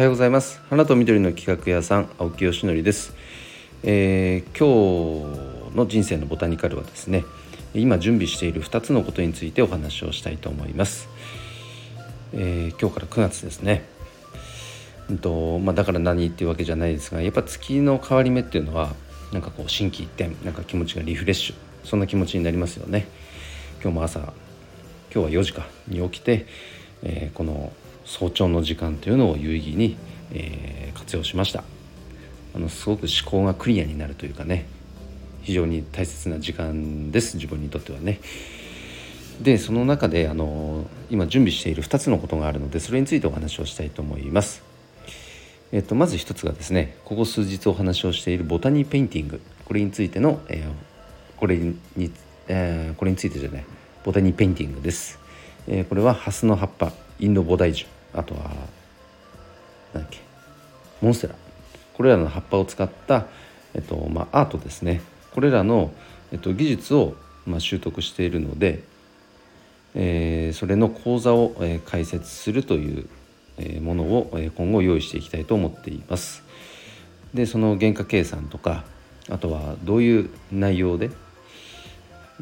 はようございます。花と緑の企画屋さん青木よしのりです、えー、今日の人生のボタニカルはですね今準備している2つのことについてお話をしたいと思います、えー、今日から9月ですね。うんとまあ、だから何っていうわけじゃないですがやっぱ月の変わり目っていうのはなんかこう心機一転なんか気持ちがリフレッシュそんな気持ちになりますよね。今日も朝今日は4時かに起きて、えー、この早朝の時間というのを有意義に、えー、活用しました。あのすごく思考がクリアになるというかね非常に大切な時間です。自分にとってはね。でその中であの今準備している2つのことがあるのでそれについてお話をしたいと思います。えっと、まず1つがですねここ数日お話をしているボタニーペインティング。これについての、えー、これに、えー、これについてじゃないボタニーペインティングです、えー、これはハスの葉っぱインドボダイジュあとは何だっけモンステラこれらの葉っぱを使った、えっとまあ、アートですねこれらの、えっと、技術を、まあ、習得しているので、えー、それの講座を、えー、開設するという、えー、ものを、え、今後用意していきたいと思っています。でその原価計算とかあとはどういう内容で、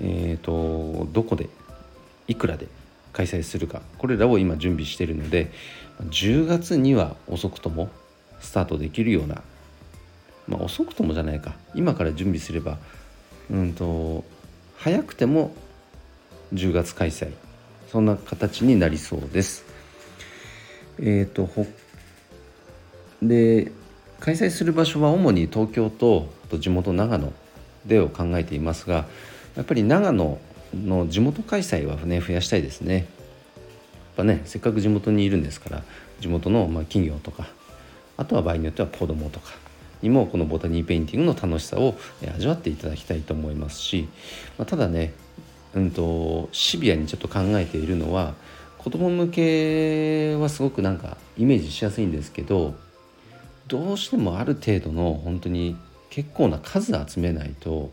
えーとどこでいくらで開催するかこれらを今準備しているので10月には遅くともスタートできるようなまあ遅くともじゃないか今から準備すればうんと早くても10月開催そんな形になりそうです。えっ、ー、とほで開催する場所は主に東京と地元長野でを考えていますがやっぱり長野の地元開催はね増やしたいですね。やっぱねせっかく地元にいるんですから地元のま企業とかあとは場合によっては子どもとかにもこのボタニーペインティングの楽しさを味わっていただきたいと思いますし、まあ、ただね、うんと、シビアにちょっと考えているのは子ども向けはすごくなんかイメージしやすいんですけどどうしてもある程度の本当に結構な数集めないと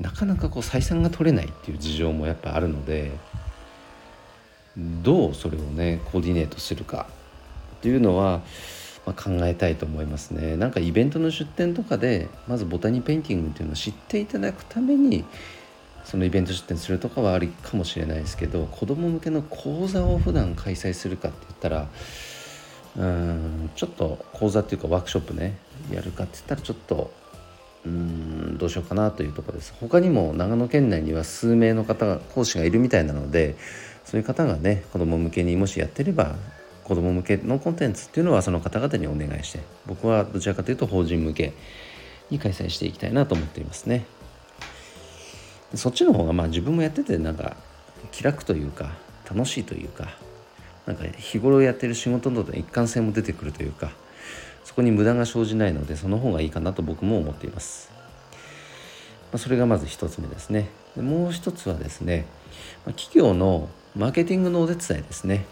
なかなかこう採算が取れないっていう事情もやっぱあるのでどうそれをねコーディネートするかっていうのは、まあ、考えたいと思いますね。なんかイベントの出店とかでまずボタニーペインティングっていうのを知っていただくためにそのイベント出店するとかはありかもしれないですけど子ども向けの講座を普段開催するかって言ったらうんちょっと講座っていうかワークショップねやるかって言ったらちょっとうんどうしようかなというところです。他にも長野県内には数名の方が講師がいるみたいなのでそういう方がね子ども向けにもしやってれば子ども向けのコンテンツっていうのはその方々にお願いして僕はどちらかというと法人向けに開催していきたいなと思っていますね。そっちの方がまあ自分もやっててなんか気楽というか楽しいというかなんか日頃やってる仕事の一貫性も出てくるというかこに無駄が生じないのでその方がいいかなと僕も思っています。まあ、それがまず1つ目ですね。でもう1つはですね、まあ、企業のマーケティングのお手伝いですね。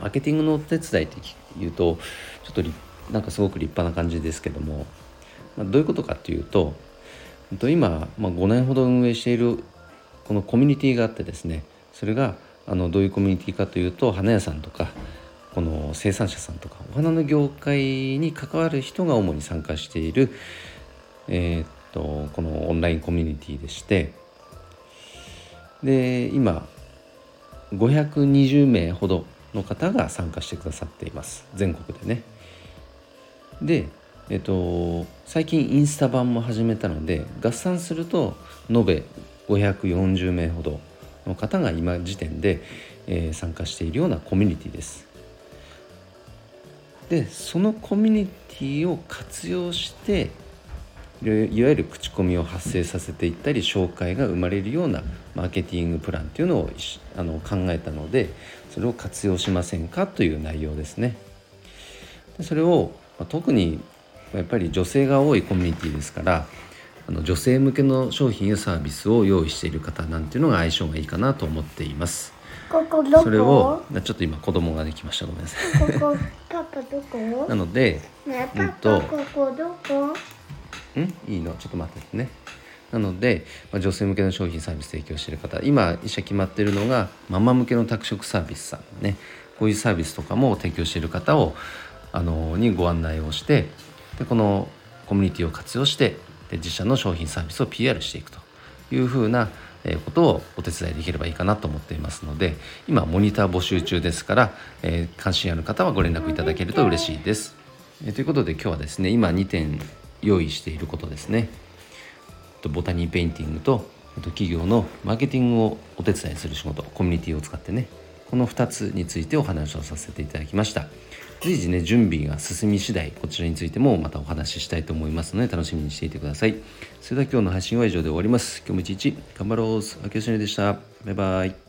マーケティングのお手伝いっていうとちょっとなんかすごく立派な感じですけども、まあ、どういうことかっていうと今、まあ、5年ほど運営しているこのコミュニティがあってですねそれがあのどういうコミュニティかというと花屋さんとかこの生産者さんとかお花の業界に関わる人が主に参加している、えー、っとこのオンラインコミュニティでしてで今520名ほどの方が参加してくださっています全国でね。で、えっと、最近インスタ版も始めたので合算すると延べ540名ほどの方が今時点で、えー、参加しているようなコミュニティです。でそのコミュニティを活用していわゆる口コミを発生させていったり紹介が生まれるようなマーケティングプランっていうのをあの考えたのでそれを活用しませんかという内容ですね。でそれをま特にやっぱり女性が多いコミュニティですからあの女性向けの商品やサービスを用意している方なんていうのが相性がいいかなと思っています。ここどこ？それをちょっと今子供ができました。ごめんなさい。ここパパどこ？なのでねパパ、ここどこ？ん？いいの？ちょっと待ってね。なので、まあ、女性向けの商品サービス提供している方今一社決まっているのがママ向けの宅食サービスさんね。こういうサービスとかも提供している方をあのにご案内をしてでこのコミュニティを活用してで自社の商品サービスを PR していくというふうなことをお手伝いできればいいかなと思っていますので今モニター募集中ですから、えー関心ある方はご連絡いただけると嬉しいです。えーということで今日はですね今2点用意していることですね。ボタニーペインティングとあと企業のマーケティングをお手伝いする仕事コミュニティを使ってねこの2つについてお話をさせていただきました。随時ね準備が進み次第こちらについてもまたお話ししたいと思いますので楽しみにしていてください。それでは今日の配信は以上で終わります。今日も一日頑張ろう。秋吉でした。バイバイ。